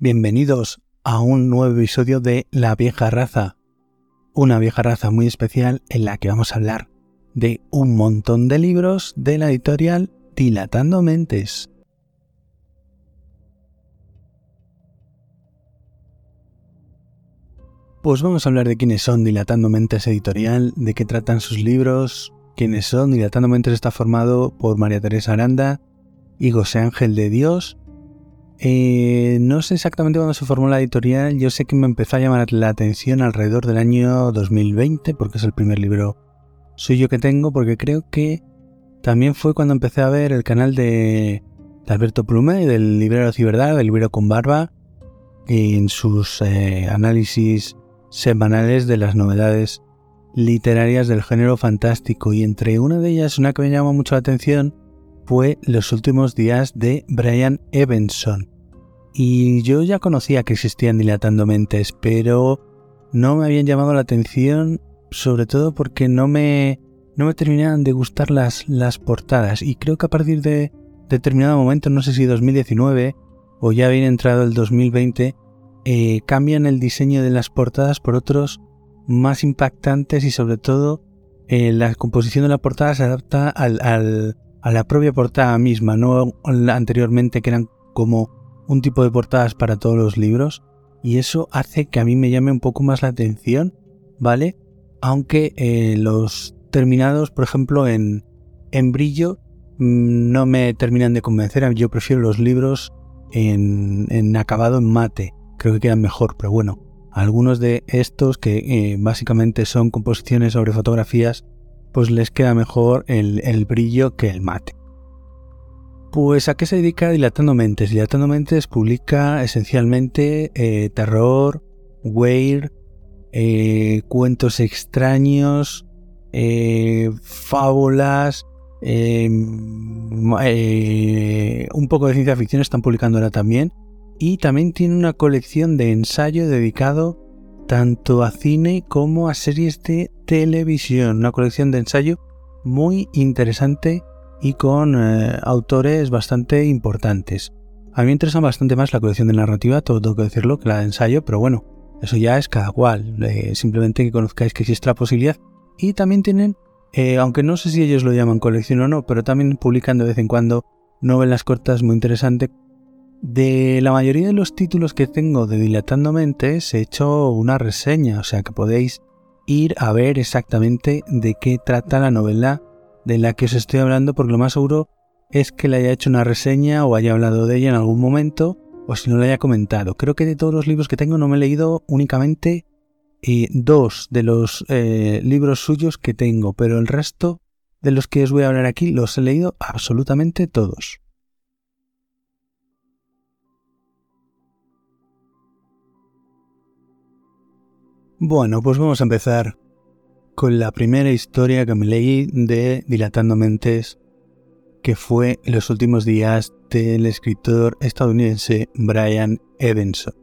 Bienvenidos a un nuevo episodio de La vieja raza, una vieja raza muy especial en la que vamos a hablar de un montón de libros de la editorial Dilatando Mentes. Pues vamos a hablar de quiénes son Dilatando Mentes Editorial, de qué tratan sus libros, quiénes son. Dilatando Mentes está formado por María Teresa Aranda y José Ángel de Dios, eh, no sé exactamente cuándo se formó la editorial, yo sé que me empezó a llamar la atención alrededor del año 2020, porque es el primer libro suyo que tengo, porque creo que también fue cuando empecé a ver el canal de, Alberto Plume, del librero Ciberdad, del libro con barba, en sus eh, análisis semanales de las novedades literarias del género fantástico. Y entre una de ellas, una que me llamó mucho la atención, fue Los últimos días de Brian Evanson. Y yo ya conocía que existían dilatando mentes, pero no me habían llamado la atención, sobre todo porque no me, no me terminaban de gustar las, las portadas. Y creo que a partir de determinado momento, no sé si 2019 o ya bien entrado el 2020, eh, cambian el diseño de las portadas por otros más impactantes y sobre todo eh, la composición de la portada se adapta al, a la propia portada misma, no anteriormente que eran como un tipo de portadas para todos los libros. Y eso hace que a mí me llame un poco más la atención, ¿vale? Aunque eh, los terminados, por ejemplo, en, en brillo, mm, no me terminan de convencer. Yo prefiero los libros en, en acabado en mate. Creo que quedan mejor, pero bueno. Algunos de estos que eh, básicamente son composiciones sobre fotografías pues les queda mejor el, brillo que el mate. Pues a qué se dedica Dilatando Mentes. Dilatando Mentes publica esencialmente eh, terror, weird, eh, cuentos extraños, eh, fábulas, em, un poco de ciencia ficción están publicando ahora también. Y también tiene una colección de ensayo dedicado tanto a cine como a series de televisión. Una colección de ensayo muy interesante y con eh, autores bastante importantes. A mí me interesa bastante más la colección de narrativa, todo tengo que decirlo, que la de ensayo, pero bueno, eso ya es cada cual. Eh, simplemente que conozcáis que existe la posibilidad. Y también tienen, eh, aunque no sé si ellos lo llaman colección o no, pero también publican de vez en cuando novelas cortas muy interesantes de la mayoría de los títulos que tengo de Dilatando Mentes he hecho una reseña, o sea que podéis ir a ver exactamente de qué trata la novela de la que os estoy hablando, porque lo más seguro es que le haya hecho una reseña o haya hablado de ella en algún momento, o si no le haya comentado. Creo que de todos los libros que tengo no me he leído únicamente eh, dos de los eh, libros suyos que tengo, pero el resto de los que os voy a hablar aquí los he leído absolutamente todos. Bueno, pues vamos a empezar con la primera historia que me leí de Dilatando Mentes, que fue Los últimos días del escritor estadounidense Brian Evanson.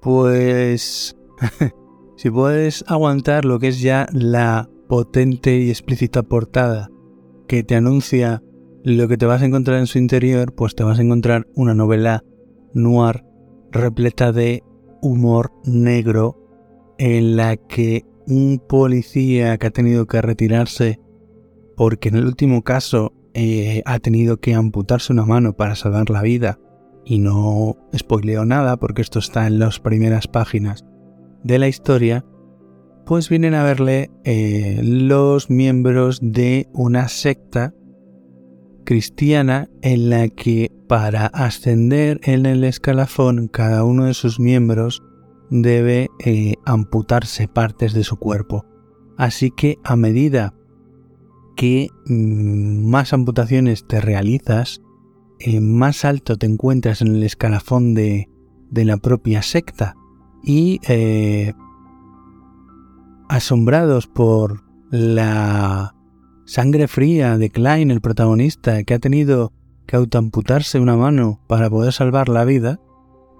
Pues si puedes aguantar lo que es ya la potente y explícita portada que te anuncia lo que te vas a encontrar en su interior, pues te vas a encontrar una novela noir repleta de humor negro en la que un policía que ha tenido que retirarse porque en el último caso eh, ha tenido que amputarse una mano para salvar la vida. Y no spoileo nada porque esto está en las primeras páginas de la historia, pues vienen a verle eh, los miembros de una secta cristiana en la que para ascender en el escalafón cada uno de sus miembros debe eh, amputarse partes de su cuerpo. Así que a medida que mm, más amputaciones te realizas, eh, más alto te encuentras en el escalafón de, la propia secta. Y eh, asombrados por la sangre fría de Klein, el protagonista, que ha tenido que autoamputarse una mano para poder salvar la vida,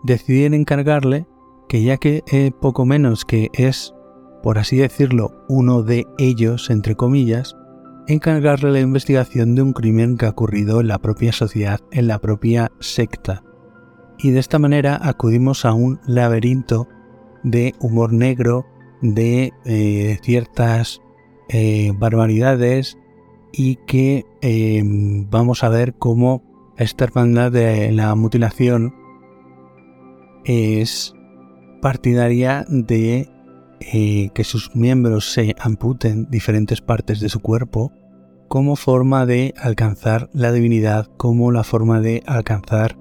deciden encargarle que ya que eh, poco menos que es, por así decirlo, uno de ellos, entre comillas, encargarle la investigación de un crimen que ha ocurrido en la propia sociedad, en la propia secta. y de esta manera acudimos a un laberinto de humor negro, de eh, ciertas eh, barbaridades y que em, vamos a ver cómo esta hermandad de la mutilación es partidaria de eh, que sus miembros se amputen diferentes partes de su cuerpo como forma de alcanzar la divinidad, como la forma de alcanzar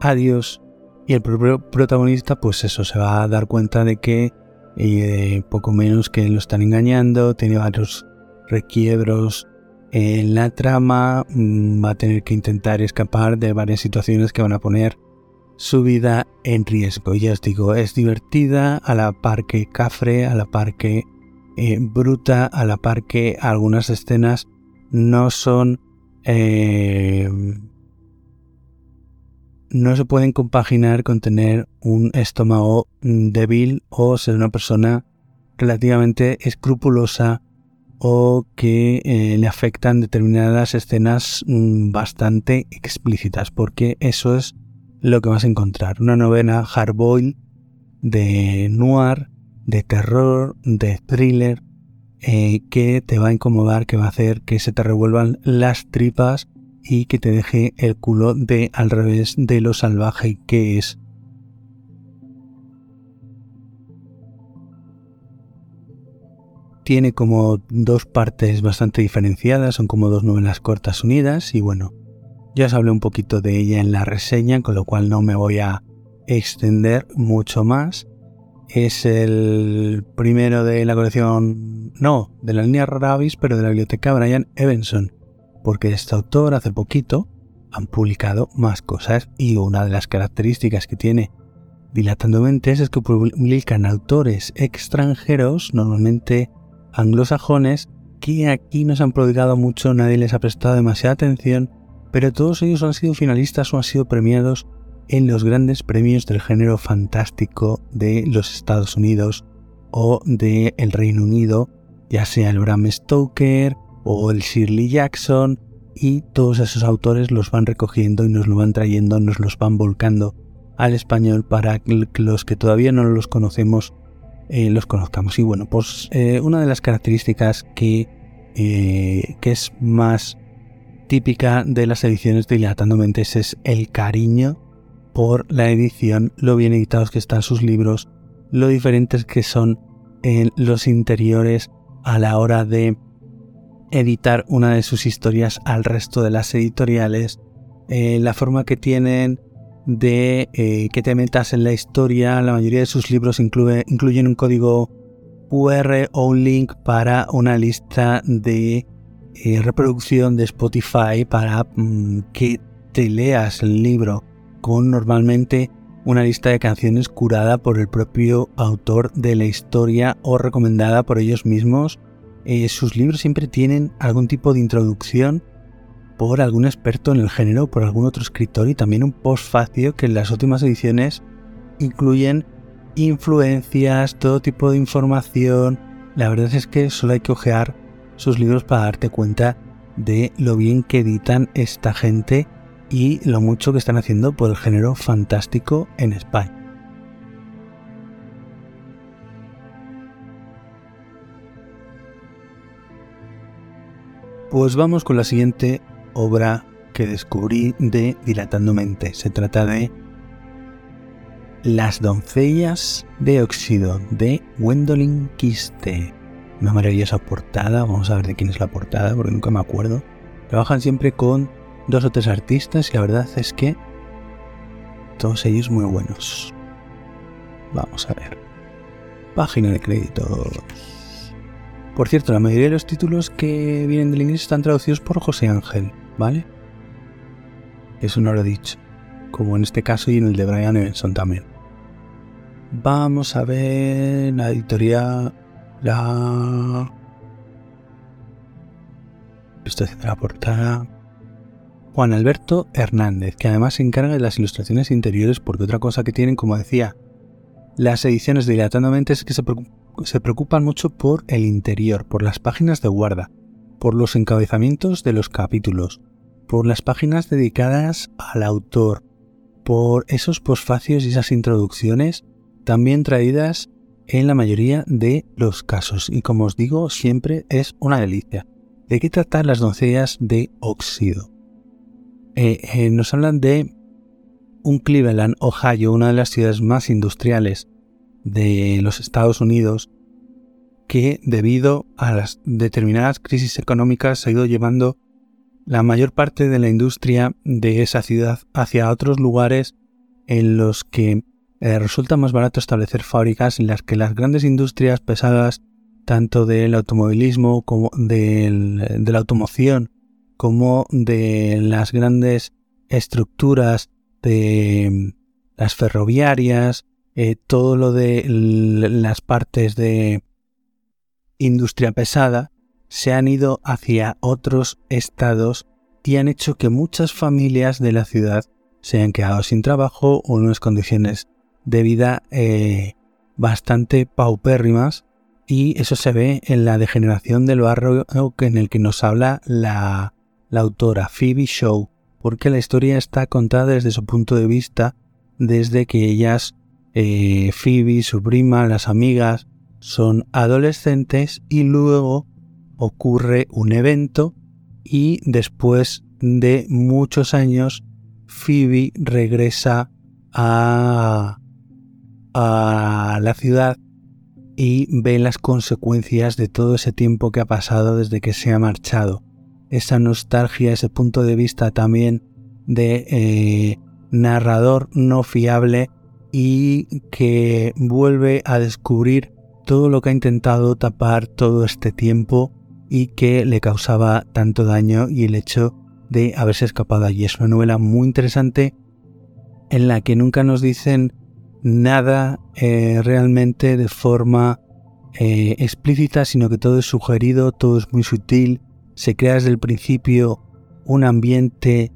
a Dios. Y el propio protagonista, pues eso, se va a dar cuenta de que eh, poco menos que lo están engañando, tiene varios requiebros en la trama, mm, va a tener que intentar escapar de varias situaciones que van a poner su vida en riesgo. Ya os digo, es divertida, a la par que cafre, a la par que eh, bruta, a la par que algunas escenas no son... Eh, no se pueden compaginar con tener un estómago mm, débil o ser una persona relativamente escrupulosa o que eh, le afectan determinadas escenas mm, bastante explícitas, porque eso es lo que vas a encontrar. Una novela hardboil de noir, de terror, de thriller, eh, que te va a incomodar, que va a hacer que se te revuelvan las tripas y que te deje el culo de al revés de lo salvaje que es. Tiene como dos partes bastante diferenciadas, son como dos novelas cortas unidas y bueno, ya os hablé un poquito de ella en la reseña, con lo cual no me voy a extender mucho más. Es el primero de la colección, no, de la línea Ravis, pero de la biblioteca Brian Evanson porque este autor hace poquito han publicado más cosas y una de las características que tiene Dilatando Mentes es que publican autores extranjeros, normalmente anglosajones, que aquí no se han prodigado mucho, nadie les ha prestado demasiada atención, pero todos ellos han sido finalistas o han sido premiados en los grandes premios del género fantástico de los Estados Unidos o del el Reino Unido, ya sea el Bram Stoker o el Shirley Jackson y todos esos autores los van recogiendo y nos lo van trayendo, nos los van volcando al español para que los que todavía no los conocemos eh, los conozcamos. Y bueno, pues eh, una de las características que, eh, que es más típica de las ediciones de Dilatando Mentes es el cariño por la edición, lo bien editados que están sus libros, lo diferentes que son en los interiores a la hora de editar una de sus historias al resto de las editoriales, eh, la forma que tienen de eh, que te metas en la historia, la mayoría de sus libros incluyen un código QR o un link para una lista de eh, reproducción de Spotify para mm, que te leas el libro con normalmente una lista de canciones curada por el propio autor de la historia o recomendada por ellos mismos eh, sus libros siempre tienen algún tipo de introducción por algún experto en el género, por algún otro escritor y también un postfacio que en las últimas ediciones incluyen influencias, todo tipo de información. La verdad es que solo hay que ojear sus libros para darte cuenta de lo bien que editan esta gente y lo mucho que están haciendo por el género fantástico en España. Pues vamos con la siguiente obra que descubrí de Dilatando Mente. Se trata de Las doncellas de óxido de Gwendolyn Quiste. Una maravillosa portada, vamos a ver de quién es la portada porque nunca me acuerdo. Trabajan siempre con dos o tres artistas y la verdad es que todos ellos muy buenos. Vamos a ver. Página de créditos. Por cierto, la mayoría de los títulos que vienen del inglés están traducidos por José Ángel, ¿vale? Eso no lo he dicho. Como en este caso y en el de Brian Evanson también. Vamos a ver la editorial. La. Estoy haciendo la portada. Juan Alberto Hernández, que además se encarga de las ilustraciones interiores porque otra cosa que tienen, como decía, las ediciones de Dilatando es que se se preocupan mucho por el interior, por las páginas de guarda, por los encabezamientos de los capítulos, por las páginas dedicadas al autor, por esos posfacios y esas introducciones también traídas en la mayoría de los casos y como os digo siempre es una delicia. ¿De qué tratan las doncellas de óxido? Eh, eh, nos hablan de un Cleveland, Ohio, una de las ciudades más industriales de los Estados Unidos, que debido a las determinadas crisis económicas ha ido llevando la mayor parte de la industria de esa ciudad hacia otros lugares en los que eh, resulta más barato establecer fábricas en las que las grandes industrias pesadas, tanto del automovilismo como de la automoción, como de las grandes estructuras de las ferroviarias, eh, todo lo de las partes de industria pesada, se han ido hacia otros estados y han hecho que muchas familias de la ciudad se hayan quedado sin trabajo o en unas condiciones de vida eh, bastante paupérrimas y eso se ve en la degeneración del barrio en el que nos habla la, autora Phoebe Shaw, porque la historia está contada desde su punto de vista, desde que ellas, eh, Phoebe, su prima, las amigas, son adolescentes y luego ocurre un evento y después de muchos años Phoebe regresa a, a la ciudad y ve las consecuencias de todo ese tiempo que ha pasado desde que se ha marchado. Esa nostalgia, ese punto de vista también de eh, narrador no fiable y que vuelve a descubrir todo lo que ha intentado tapar todo este tiempo y que le causaba tanto daño y el hecho de haberse escapado allí. Es una novela muy interesante en la que nunca nos dicen nada eh, realmente de forma eh, explícita, sino que todo es sugerido, todo es muy sutil, se crea desde el principio un ambiente,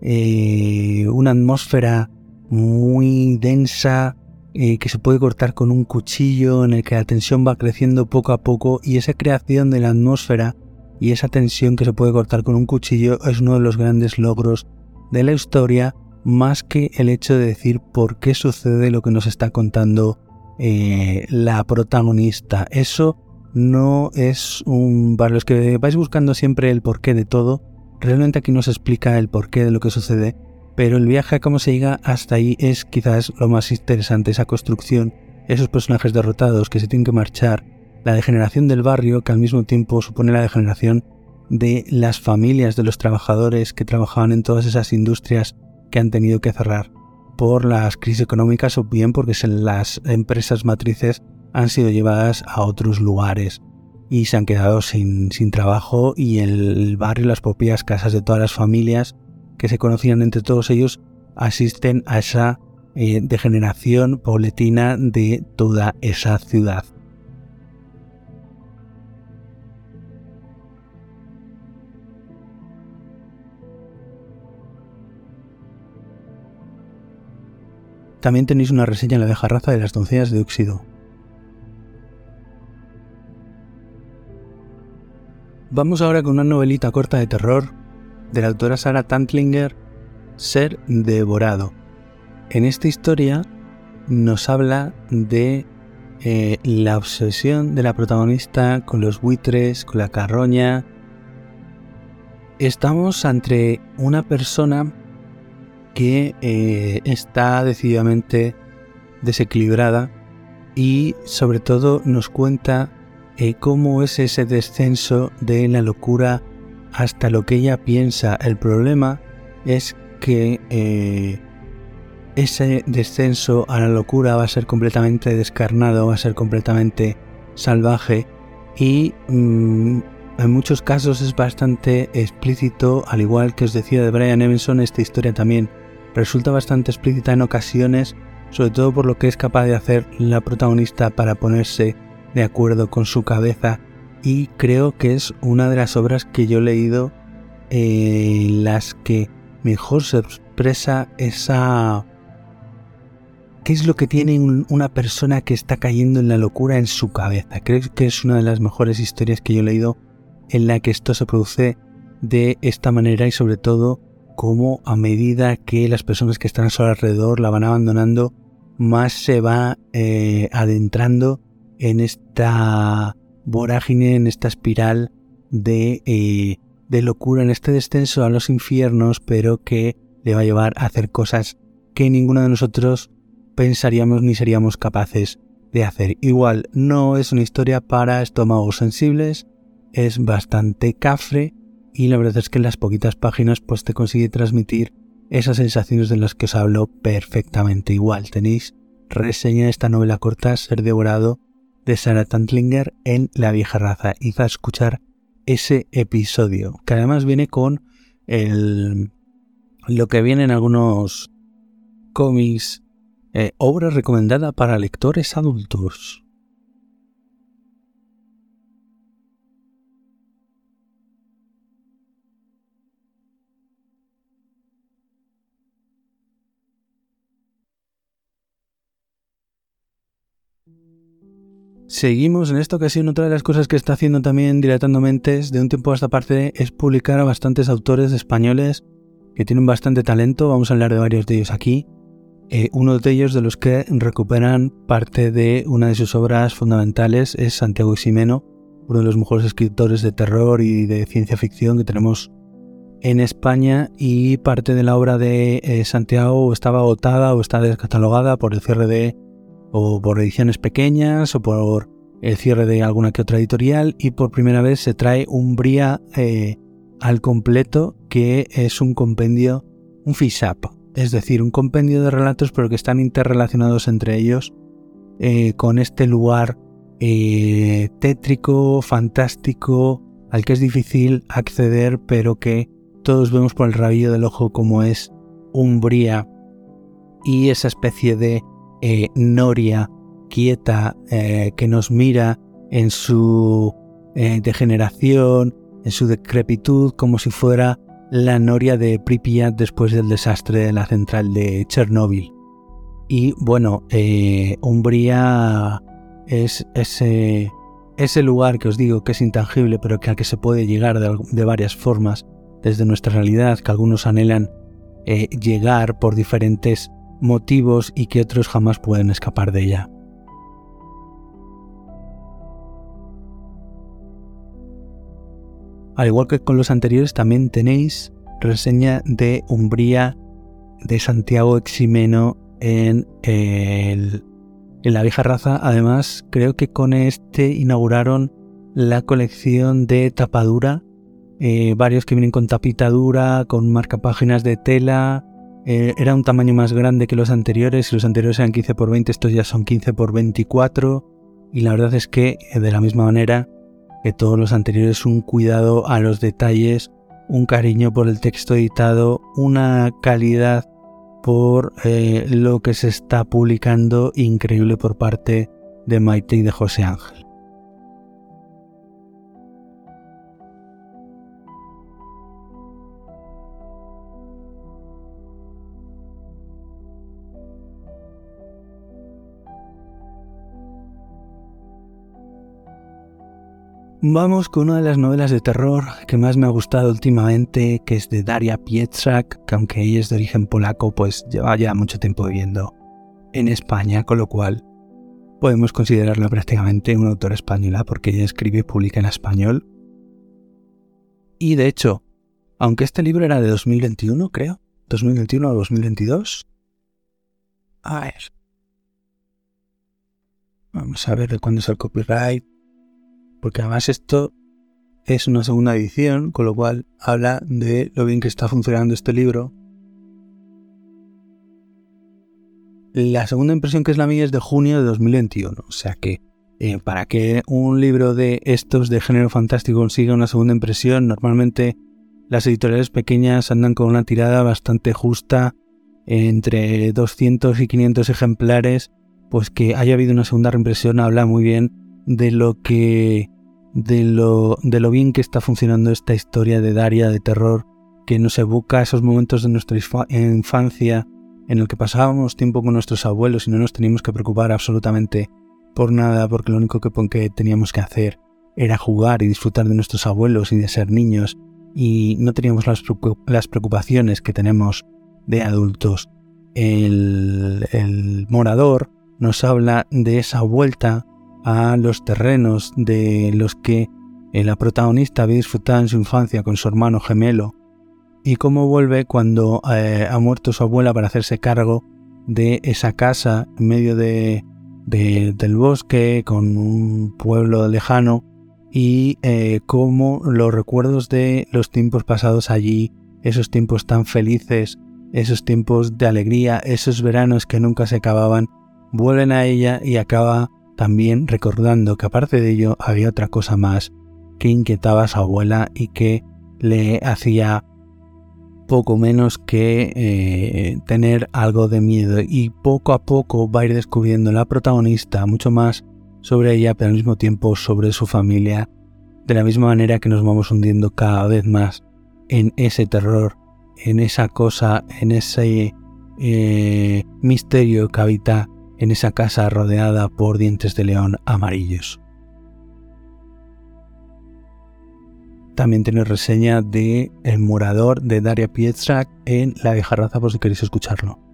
eh, una atmósfera muy densa que se puede cortar con un cuchillo, en el que la tensión va creciendo poco a poco y esa creación de la atmósfera y esa tensión que se puede cortar con un cuchillo es uno de los grandes logros de la historia más que el hecho de decir por qué sucede lo que nos está contando eh, la protagonista. Eso no es un... Para los que vais buscando siempre el porqué de todo, realmente aquí nos explica el porqué de lo que sucede, pero el viaje a cómo se llega hasta ahí es quizás lo más interesante, esa construcción, esos personajes derrotados que se tienen que marchar, la degeneración del barrio que al mismo tiempo supone la degeneración de las familias de los trabajadores que trabajaban en todas esas industrias que han tenido que cerrar por las crisis económicas o bien porque las empresas matrices han sido llevadas a otros lugares y se han quedado sin, trabajo y el barrio, las propias casas de todas las familias que se conocían entre todos ellos asisten a esa eh, degeneración pauletina de toda esa ciudad. También tenéis una reseña en la vieja raza de las doncellas de óxido. Vamos ahora con una novelita corta de terror de la autora Sarah Tantlinger, Ser devorado. En esta historia nos habla de eh, la obsesión de la protagonista con los buitres, con la carroña. Estamos ante una persona que eh, está decididamente desequilibrada y sobre todo nos cuenta eh, cómo es ese descenso de la locura hasta lo que ella piensa. El problema es que eh, ese descenso a la locura va a ser completamente descarnado, va a ser completamente salvaje y mm, en muchos casos es bastante explícito, al igual que os decía de Brian Evanson, esta historia también resulta bastante explícita en ocasiones, sobre todo por lo que es capaz de hacer la protagonista para ponerse de acuerdo con su cabeza y creo que es una de las obras que yo he leído en las que mejor se expresa esa... ¿Qué es lo que tiene una persona que está cayendo en la locura en su cabeza? Creo que es una de las mejores historias que yo he leído en la que esto se produce de esta manera y sobre todo cómo a medida que las personas que están a su alrededor la van abandonando, más se va eh, adentrando en esta vorágine, en esta espiral de, eh, de locura, en este descenso a los infiernos, pero que le va a llevar a hacer cosas que ninguno de nosotros pensaríamos ni seríamos capaces de hacer. Igual, no es una historia para estómagos sensibles, es bastante cafre y la verdad es que en las poquitas páginas pues te consigue transmitir esas sensaciones de las que os hablo perfectamente. Igual, tenéis reseña de esta novela corta Ser devorado de Sarah Tantlinger en La vieja raza. y a escuchar ese episodio, que además viene con el, lo que viene en algunos cómics, eh, obra recomendada para lectores adultos. Seguimos en esta ocasión. Otra de las cosas que está haciendo también Dilatando Mentes de un tiempo a esta parte es publicar a bastantes autores españoles que tienen bastante talento. Vamos a hablar de varios de ellos aquí. Eh, uno de ellos de los que recuperan parte de una de sus obras fundamentales es Santiago Ximeno, uno de los mejores escritores de terror y de ciencia ficción que tenemos en España y parte de la obra de eh, Santiago estaba agotada o está descatalogada por el cierre de o por ediciones pequeñas o por el cierre de alguna que otra editorial y por primera vez se trae un BRIA eh, al completo que es un compendio, un FISAP, es decir, un compendio de relatos pero que están interrelacionados entre ellos eh, con este lugar eh, tétrico, fantástico, al que es difícil acceder pero que todos vemos por el rabillo del ojo como es Umbría y esa especie de eh, Noria quieta eh, que nos mira en su eh, degeneración, en su decrepitud, como si fuera la Noria de Pripyat después del desastre de la central de Chernóbil. Y bueno, Umbría es ese, ese lugar que os digo que es intangible, pero que al que se puede llegar de, varias formas desde nuestra realidad, que algunos anhelan llegar por diferentes motivos y que otros jamás pueden escapar de ella. Al igual que con los anteriores, también tenéis reseña de Umbría de Santiago Eximeno en, en la vieja raza. Además, creo que con este inauguraron la colección de tapadura. Eh, varios que vienen con tapita dura, con marcapáginas de tela, eh, era un tamaño más grande que los anteriores, los anteriores eran 15 x 20, estos ya son 15 x 24 y la verdad es que eh, de la misma manera que todos los anteriores un cuidado a los detalles, un cariño por el texto editado, una calidad por eh, lo que se está publicando increíble por parte de Maite y de José Ángel. Vamos con una de las novelas de terror que más me ha gustado últimamente, que es de Daria Pietrzak, que aunque ella es de origen polaco, pues lleva ya mucho tiempo viviendo en España, con lo cual podemos considerarla prácticamente una autora española porque ella escribe y publica en español. Y de hecho, aunque este libro era de 2021, creo, 2021 o 2022. A ver. Vamos a ver de cuándo es el copyright porque además esto es una segunda edición, con lo cual habla de lo bien que está funcionando este libro. La segunda impresión que es la mía es de junio de 2021, o sea que eh, para que un libro de estos de género fantástico consiga una segunda impresión, normalmente las editoriales pequeñas andan con una tirada bastante justa, entre 200 y 500 ejemplares, pues que haya habido una segunda reimpresión habla muy bien de lo que de lo, de lo bien que está funcionando esta historia de Daria de terror que nos evoca esos momentos de nuestra infancia en el que pasábamos tiempo con nuestros abuelos y no nos teníamos que preocupar absolutamente por nada porque lo único que, que teníamos que hacer era jugar y disfrutar de nuestros abuelos y de ser niños y no teníamos las preocupaciones que tenemos de adultos. El, morador nos habla de esa vuelta a los terrenos de los que la protagonista había disfrutado en su infancia con su hermano gemelo y cómo vuelve cuando eh, ha muerto su abuela para hacerse cargo de esa casa en medio de, del bosque con un pueblo lejano y eh, cómo los recuerdos de los tiempos pasados allí, esos tiempos tan felices, esos tiempos de alegría, esos veranos que nunca se acababan, vuelven a ella y acaba también recordando que aparte de ello había otra cosa más que inquietaba a su abuela y que le hacía poco menos que eh, tener algo de miedo. Y poco a poco va a ir descubriendo la protagonista mucho más sobre ella, pero al mismo tiempo sobre su familia, de la misma manera que nos vamos hundiendo cada vez más en ese terror, en esa cosa, en ese eh, misterio que habita en esa casa rodeada por dientes de león amarillos. También tiene reseña de El Morador de Daria Pietrzak en La vieja raza por si queréis escucharlo.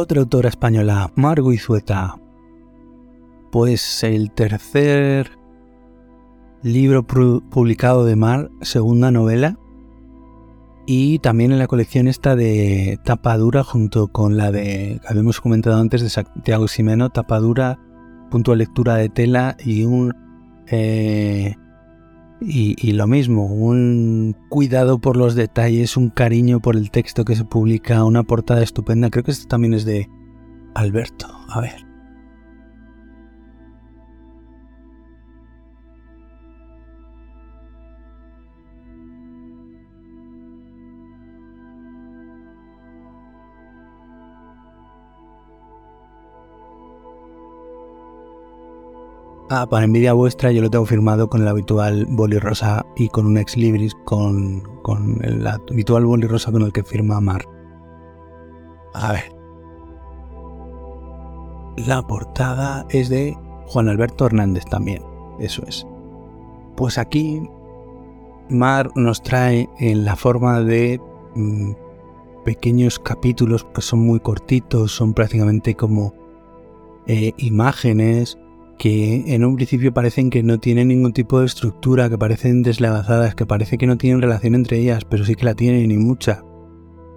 Otra autora española, Margo Izueta. Pues el tercer libro publicado de Mar, segunda novela. Y también en la colección esta de tapadura junto con la de, que habíamos comentado antes, de Santiago Ximeno, tapadura, punto de lectura de tela y un eh, y, lo mismo, un cuidado por los detalles, un cariño por el texto que se publica, una portada estupenda. Creo que esto también es de Alberto. A ver. Ah, para envidia vuestra yo lo tengo firmado con el habitual boli rosa y con un ex libris con, con el habitual boli rosa con el que firma Mar. A ver. La portada es de Juan Alberto Hernández también. Eso es. Pues aquí Mar nos trae en la forma de mm, pequeños capítulos que son muy cortitos, son prácticamente como eh, imágenes que en un principio parecen que no tienen ningún tipo de estructura, que parecen deslavazadas, que parece que no tienen relación entre ellas, pero sí que la tienen y mucha.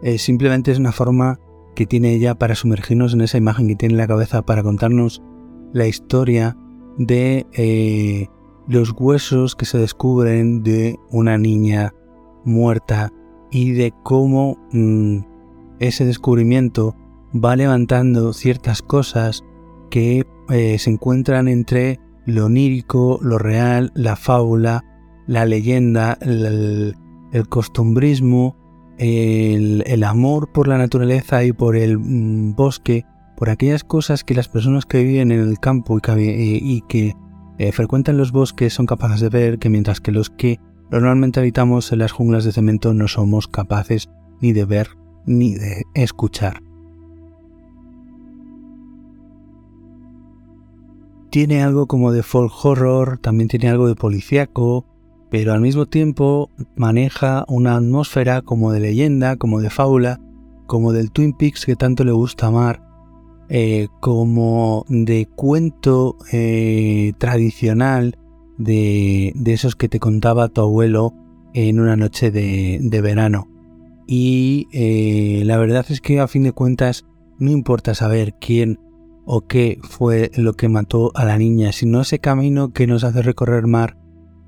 Eh, simplemente es una forma que tiene ella para sumergirnos en esa imagen que tiene en la cabeza, para contarnos la historia de eh, los huesos que se descubren de una niña muerta y de cómo mm, ese descubrimiento va levantando ciertas cosas que eh, se encuentran entre lo onírico, lo real, la fábula, la leyenda, el, costumbrismo, el, amor por la naturaleza y por el mm, bosque, por aquellas cosas que las personas que viven en el campo y que, eh, frecuentan los bosques son capaces de ver, que mientras que los que normalmente habitamos en las junglas de cemento no somos capaces ni de ver ni de escuchar. Tiene algo como de folk horror, también tiene algo de policíaco, pero al mismo tiempo maneja una atmósfera como de leyenda, como de fábula, como del Twin Peaks que tanto le gusta amar, eh, como de cuento eh, tradicional de, esos que te contaba tu abuelo en una noche de, verano. Y eh, la verdad es que a fin de cuentas no importa saber quién o qué fue lo que mató a la niña, sino ese camino que nos hace recorrer mar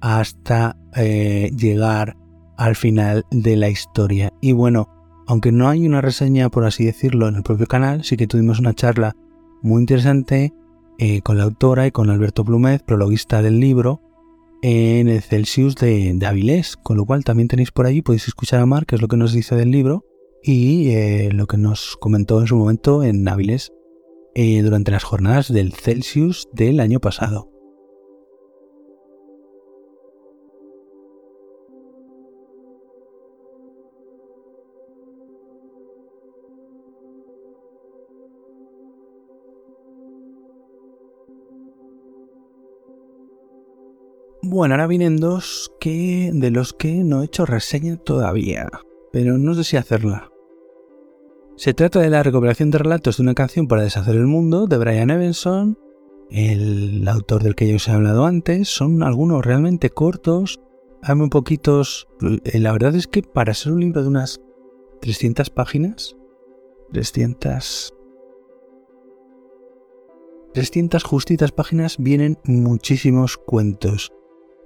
hasta eh, llegar al final de la historia. Y bueno, aunque no hay una reseña, por así decirlo, en el propio canal, sí que tuvimos una charla muy interesante eh, con la autora y con Alberto Plumet, prologuista del libro, en el Celsius de, de, con lo cual también tenéis por allí, podéis escuchar a Mar, que es lo que nos dice del libro, y eh, lo que nos comentó en su momento en Avilés eh, durante las jornadas del Celsius del año pasado. Bueno, ahora vienen dos que de los que no he hecho reseña todavía, pero no sé si hacerla. Se trata de la recopilación de relatos de una canción para deshacer el mundo de Brian Evanson, el autor del que ya os he hablado antes. Son algunos realmente cortos, hay muy poquitos. Eh, la verdad es que para ser un libro de unas 300 páginas, 300 300 justitas páginas vienen muchísimos cuentos.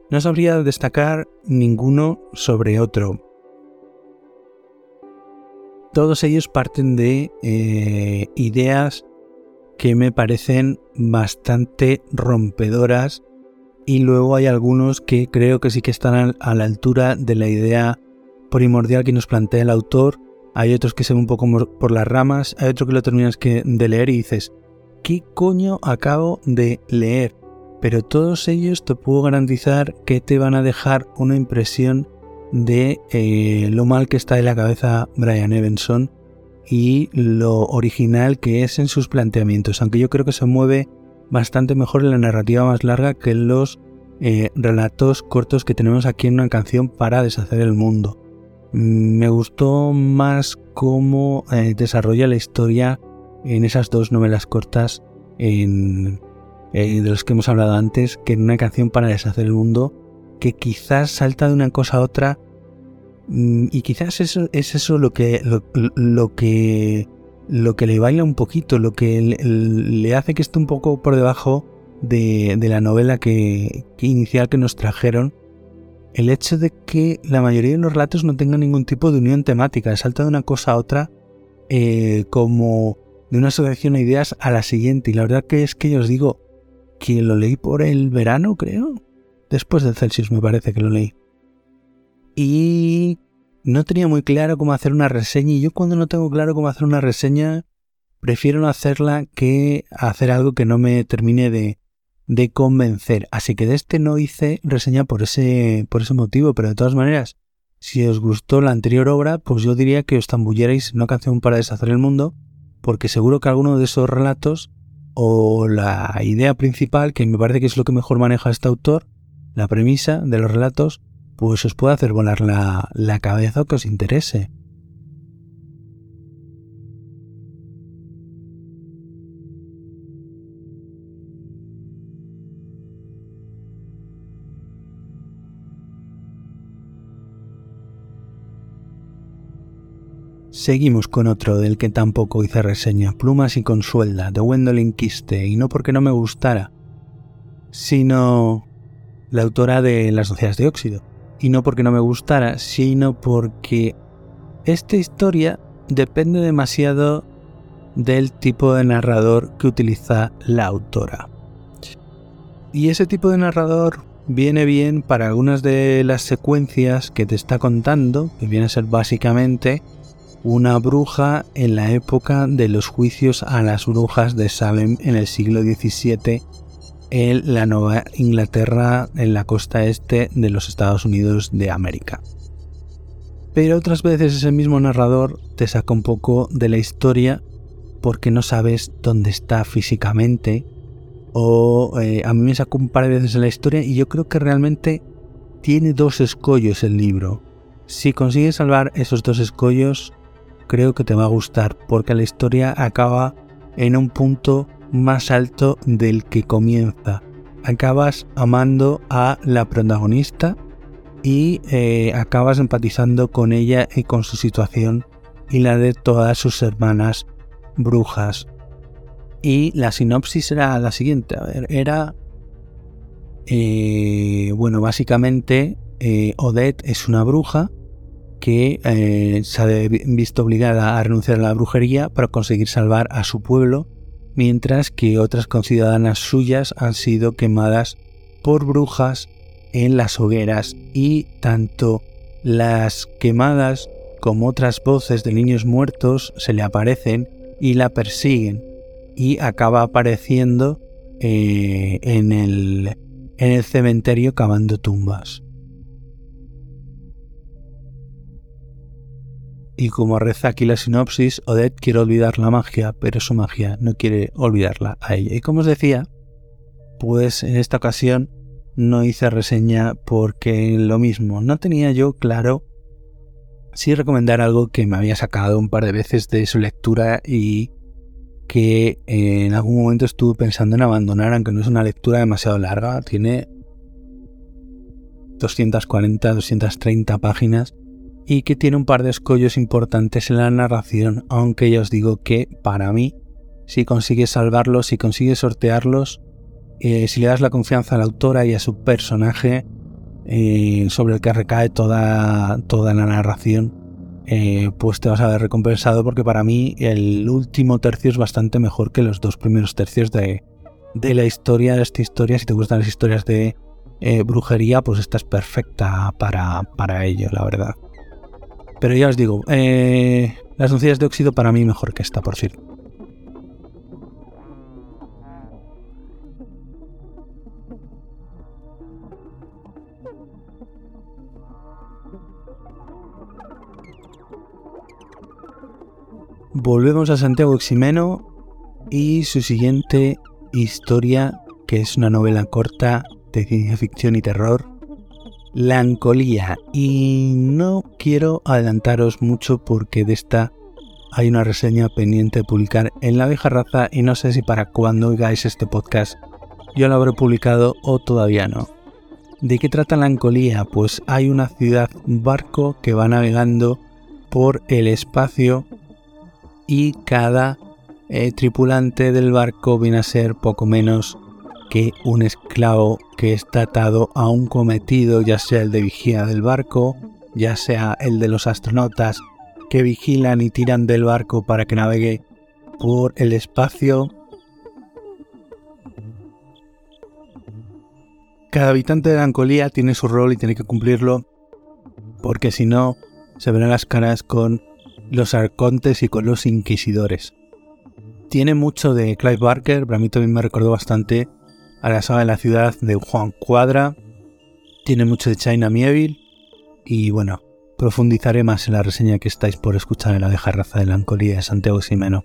No sabría destacar ninguno sobre otro. Todos ellos parten de eh, ideas que me parecen bastante rompedoras y luego hay algunos que creo que sí que están a la altura de la idea primordial que nos plantea el autor. Hay otros que se ven un poco por las ramas, hay otro que lo terminas de leer y dices, ¿qué coño acabo de leer? Pero todos ellos te puedo garantizar que te van a dejar una impresión de eh, lo mal que está de la cabeza Brian Evanson y lo original que es en sus planteamientos, aunque yo creo que se mueve bastante mejor en la narrativa más larga que en los eh, relatos cortos que tenemos aquí en una canción para deshacer el mundo. Mm, me gustó más cómo eh, desarrolla la historia en esas dos novelas cortas en, de los que hemos hablado antes que en una canción para deshacer el mundo que quizás salta de una cosa a otra mm, y quizás eso, es eso lo que, lo, que lo que le baila un poquito, lo que le, hace que esté un poco por debajo de, la novela que, inicial que nos trajeron, el hecho de que la mayoría de los relatos no tengan ningún tipo de unión temática, salta de una cosa a otra eh, como de una asociación de ideas a la siguiente. Y la verdad que es que yo os digo que lo leí por el verano, creo. Después del Celsius me parece que lo leí. Y no tenía muy claro cómo hacer una reseña. Y yo cuando no tengo claro cómo hacer una reseña, prefiero no hacerla que hacer algo que no me termine de, de convencer. Así que de este no hice reseña por ese, por ese motivo. Pero de todas maneras, si os gustó la anterior obra, pues yo diría que os tambullerais una canción para deshacer el mundo porque seguro que alguno de esos relatos o la idea principal, que me parece que es lo que mejor maneja este autor, la premisa de los relatos, pues os puede hacer volar la, la cabeza o que os interese. Seguimos con otro del que tampoco hice reseña, Plumas y Consuelda, de Wendolyn Quiste, y no porque no me gustara, sino la autora de Las noticias de óxido. Y no porque no me gustara, sino porque esta historia depende demasiado del tipo de narrador que utiliza la autora. Y ese tipo de narrador viene bien para algunas de las secuencias que te está contando, que viene a ser básicamente una bruja en la época de los juicios a las brujas de Salem en el siglo XVII en la Nueva Inglaterra en la costa este de los Estados Unidos de América. Pero otras veces ese mismo narrador te saca un poco de la historia porque no sabes dónde está físicamente o eh, a mí me sacó un par de veces la historia y yo creo que realmente tiene dos escollos el libro. Si consigues salvar esos dos escollos, creo que te va a gustar porque la historia acaba en un punto más alto del que comienza. Acabas amando a la protagonista y eh, acabas empatizando con ella y con su situación y la de todas sus hermanas brujas. Y la sinopsis era la siguiente, a ver, era... Eh, bueno, básicamente eh, Odette es una bruja que eh, se ha visto obligada a renunciar a la brujería para conseguir salvar a su pueblo, mientras que otras conciudadanas suyas han sido quemadas por brujas en las hogueras y tanto las quemadas como otras voces de niños muertos se le aparecen y la persiguen y acaba apareciendo eh, en, el, en el cementerio cavando tumbas. Y como reza aquí la sinopsis, Odette quiere olvidar la magia, pero su magia no quiere olvidarla a ella. Y como os decía, pues en esta ocasión no hice reseña porque lo mismo, no tenía yo claro si recomendar algo que me había sacado un par de veces de su lectura y que en algún momento estuve pensando en abandonar, aunque no es una lectura demasiado larga, tiene 240, 230 páginas y que tiene un par de escollos importantes en la narración, aunque ya os digo que para mí, si consigues salvarlos, si consigues sortearlos, eh, si le das la confianza a la autora y a su personaje eh, sobre el que recae toda, toda la narración, eh, pues te vas a ver recompensado porque para mí el último tercio es bastante mejor que los dos primeros tercios de, de la historia de esta historia. Si te gustan las historias de brujería, pues esta es perfecta para, para ello, la verdad. Pero ya os digo, las nuncias de óxido para mí mejor que esta, por cierto. Volvemos a Santiago Ximeno y su siguiente historia, que es una novela corta de ciencia ficción y terror, Lancolía. Y no quiero adelantaros mucho porque de esta hay una reseña pendiente de publicar en La Vieja Raza y no sé si para cuando oigáis este podcast yo lo habré publicado o todavía no. ¿De qué trata Lancolía? Pues hay una ciudad, barco que va navegando por el espacio y cada eh, tripulante del barco viene a ser poco menos que un esclavo que está atado a un cometido, ya sea el de vigía del barco, ya sea el de los astronautas que vigilan y tiran del barco para que navegue por el espacio. Cada habitante de la Ancolía tiene su rol y tiene que cumplirlo, porque si no, se verán las caras con los arcontes y con los inquisidores. Tiene mucho de Clive Barker, pero a mí también me recordó bastante a la saga de la ciudad de Juan Cuadra. Tiene mucho de China Mieville. Y bueno, profundizaré más en la reseña que estáis por escuchar en la vieja raza de la Ancolía de Santiago Ximeno.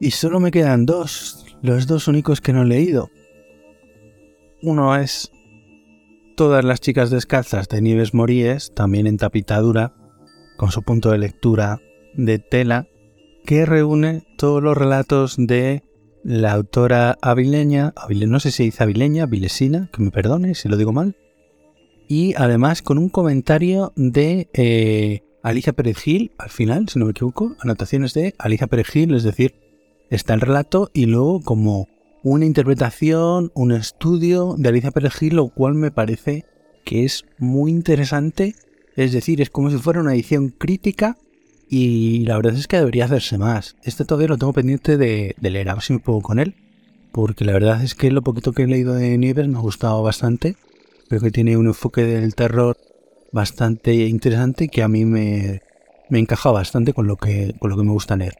Y solo me quedan dos, los dos únicos que no he leído. Uno es Todas las chicas descalzas de Nieves Moríes, también en tapitadura, con su punto de lectura de tela, que reúne todos los relatos de la autora avileña, no sé si dice avileña, avilesina, que me perdone si lo digo mal, y además con un comentario de eh, Alicia Perejil, al final, si no me equivoco, anotaciones de Alicia Perejil, es decir, está el relato y luego como una interpretación, un estudio de Alicia Perejil, lo cual me parece que es muy interesante. Es decir, es como si fuera una edición crítica y la verdad es que debería hacerse más. Este todavía lo tengo pendiente de, leer, a ver si me puedo con él. Porque la verdad es que lo poquito que he leído de Nieves me ha gustado bastante. Creo que tiene un enfoque del terror bastante interesante que a mí me, me encaja bastante con lo que, con lo que me gusta leer.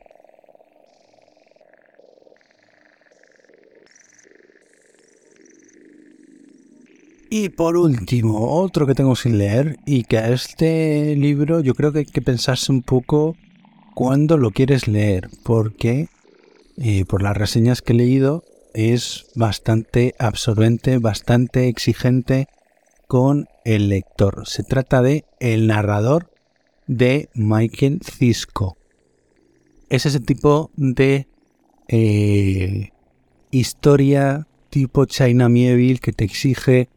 Y por último, otro que tengo sin leer y que a este libro yo creo que hay que pensarse un poco cuándo lo quieres leer, porque eh, por las reseñas que he leído es bastante absorbente, bastante exigente con el lector. Se trata de El narrador de Michael Cisco. Es ese tipo de eh, historia tipo China Mieville que te exige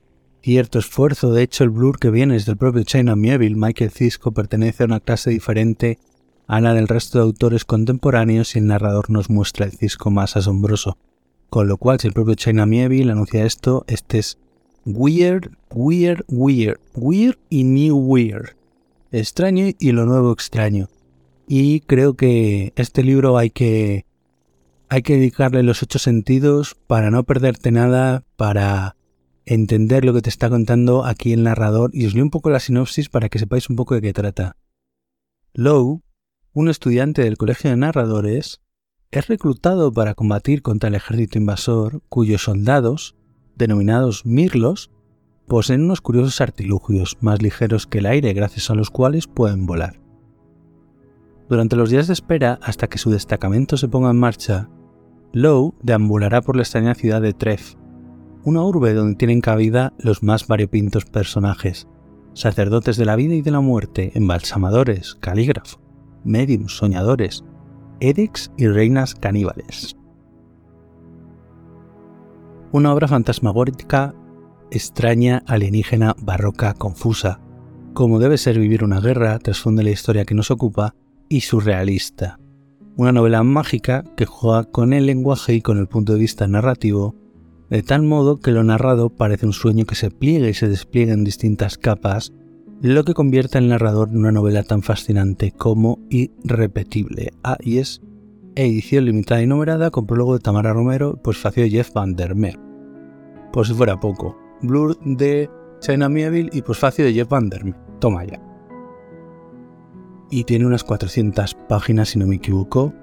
cierto esfuerzo. De hecho, el blur que viene es del propio China Mieville. Michael Cisco pertenece a una clase diferente a la del resto de autores contemporáneos y el narrador nos muestra el Cisco más asombroso. Con lo cual, si el propio China Mieville anuncia esto, este es weird, weird, weird, weird y new weird. Extraño y lo nuevo extraño. Y creo que este libro hay que hay que dedicarle los ocho sentidos para no perderte nada, para entender lo que te está contando aquí el narrador y os leo un poco la sinopsis para que sepáis un poco de qué trata. Lowe, un estudiante del Colegio de Narradores, es reclutado para combatir contra el ejército invasor cuyos soldados, denominados Mirlos, poseen unos curiosos artilugios más ligeros que el aire gracias a los cuales pueden volar. Durante los días de espera hasta que su destacamento se ponga en marcha, Lowe deambulará por la extraña ciudad de Treff, una urbe donde tienen cabida los más variopintos personajes, sacerdotes de la vida y de la muerte, embalsamadores, calígrafos, médiums, soñadores, edix y reinas caníbales. Una obra fantasmagórica, extraña, alienígena, barroca, confusa, como debe ser vivir una guerra, trasfonde la historia que nos ocupa, y surrealista. Una novela mágica que juega con el lenguaje y con el punto de vista narrativo, de tal modo que lo narrado parece un sueño que se pliega y se despliega en distintas capas, lo que convierte al narrador en una novela tan fascinante como irrepetible. Ah, y es edición limitada y numerada con prólogo de Tamara Romero, pues facio de Jeff Van der Meer. Por si fuera poco, Blur de China Mieville y posfacio de Jeff Van der Meer. Toma ya y tiene unas 400 páginas si no me equivoco.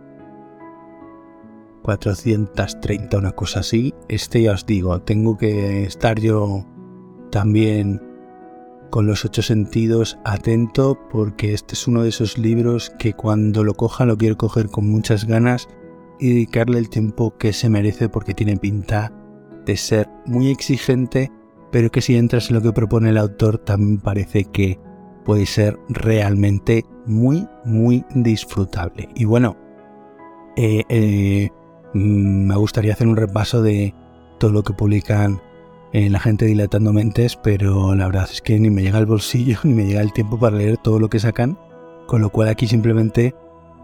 430, una cosa así. Este ya os digo, tengo que estar yo también con los ocho sentidos atento porque este es uno de esos libros que cuando lo coja lo quiero coger con muchas ganas y dedicarle el tiempo que se merece porque tiene pinta de ser muy exigente, pero que si entras en lo que propone el autor también parece que puede ser realmente muy, muy disfrutable. Y bueno, eh, eh, me gustaría hacer un repaso de todo lo que publican en la gente dilatando mentes, pero la verdad es que ni me llega el bolsillo ni me llega el tiempo para leer todo lo que sacan, con lo cual aquí simplemente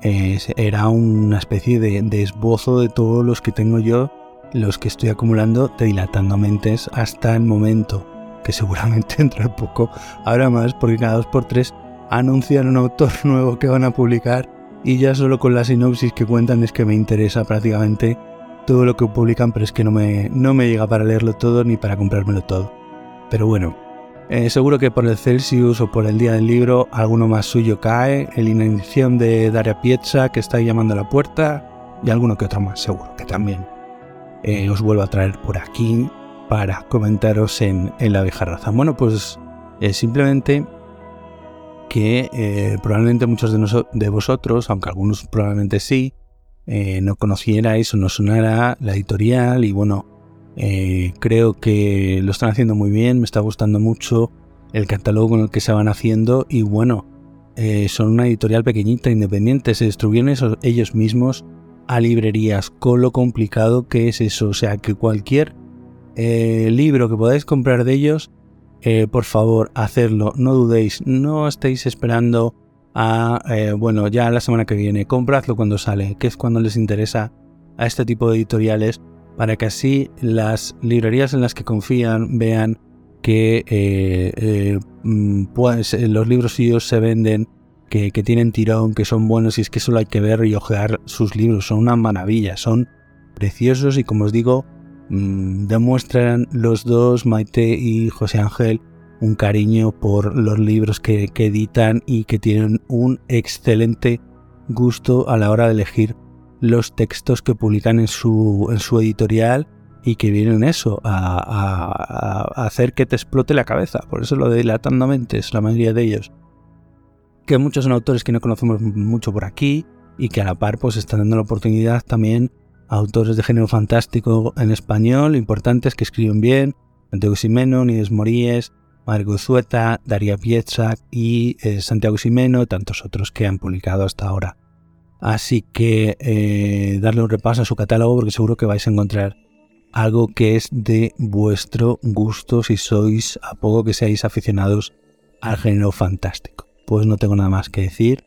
eh, era una especie de, esbozo de todos los que tengo yo, los que estoy acumulando de dilatando mentes hasta el momento que seguramente dentro de poco habrá más, porque cada dos por tres anuncian un autor nuevo que van a publicar y ya solo con la sinopsis que cuentan es que me interesa prácticamente todo lo que publican, pero es que no me, no me llega para leerlo todo ni para comprármelo todo. Pero bueno, eh, seguro que por el Celsius o por el día del libro alguno más suyo cae, el inanición de Daria Piazza que está llamando a la puerta y alguno que otro más, seguro que también eh, os vuelvo a traer por aquí para comentaros en, la vieja raza. Bueno, pues eh, simplemente que eh, probablemente muchos de, vosotros, aunque algunos probablemente sí, eh, no conocierais o no sonara la editorial y bueno, creo que lo están haciendo muy bien, me está gustando mucho el catálogo con el que se van haciendo y bueno, son una editorial pequeñita, independiente, se distribuyen ellos mismos a librerías con lo complicado que es eso, o sea que cualquier eh, libro que podáis comprar de ellos, eh, por favor, hacedlo, no dudéis, no estéis esperando a, eh, bueno, ya la semana que viene, compradlo cuando sale, que es cuando les interesa a este tipo de editoriales, para que así las librerías en las que confían vean que mm, pues, los libros suyos se venden, que, que, tienen tirón, que son buenos y es que solo hay que ver y ojear sus libros, son una maravilla, son preciosos y como os digo, Mm, demuestran los dos, Maite y José Ángel, un cariño por los libros que, editan y que tienen un excelente gusto a la hora de elegir los textos que publican en su, editorial y que vienen eso, a, hacer que te explote la cabeza. Por eso lo de dilatando mentes, la mayoría de ellos. Que muchos son autores que no conocemos mucho por aquí y que a la par pues están dando la oportunidad también autores de género fantástico en español importantes que escriben bien, Santiago Ximeno, Nides Moríes, Margo Zueta, Daria Pietzak y eh, Santiago Ximeno, tantos otros que han publicado hasta ahora. Así que eh, darle un repaso a su catálogo porque seguro que vais a encontrar algo que es de vuestro gusto si sois a poco que seáis aficionados al género fantástico. Pues no tengo nada más que decir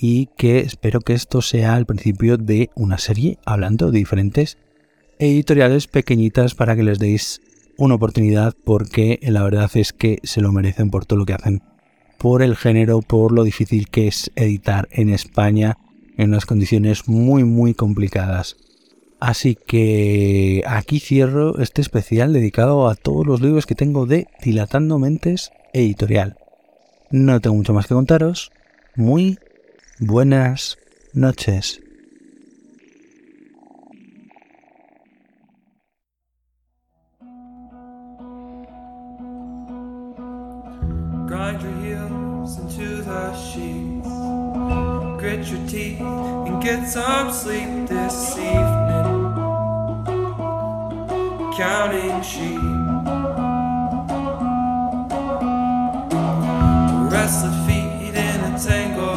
y que espero que esto sea el principio de una serie hablando de diferentes editoriales pequeñitas para que les deis una oportunidad porque la verdad es que se lo merecen por todo lo que hacen, por el género, por lo difícil que es editar en España en unas condiciones muy muy complicadas. Así que aquí cierro este especial dedicado a todos los libros que tengo de Dilatando Mentes Editorial. No tengo mucho más que contaros. Muy Buenas noches. Grind your heels into the sheets. Grit your teeth and get some sleep this evening. Counting sheep. Restless feet in a tangle.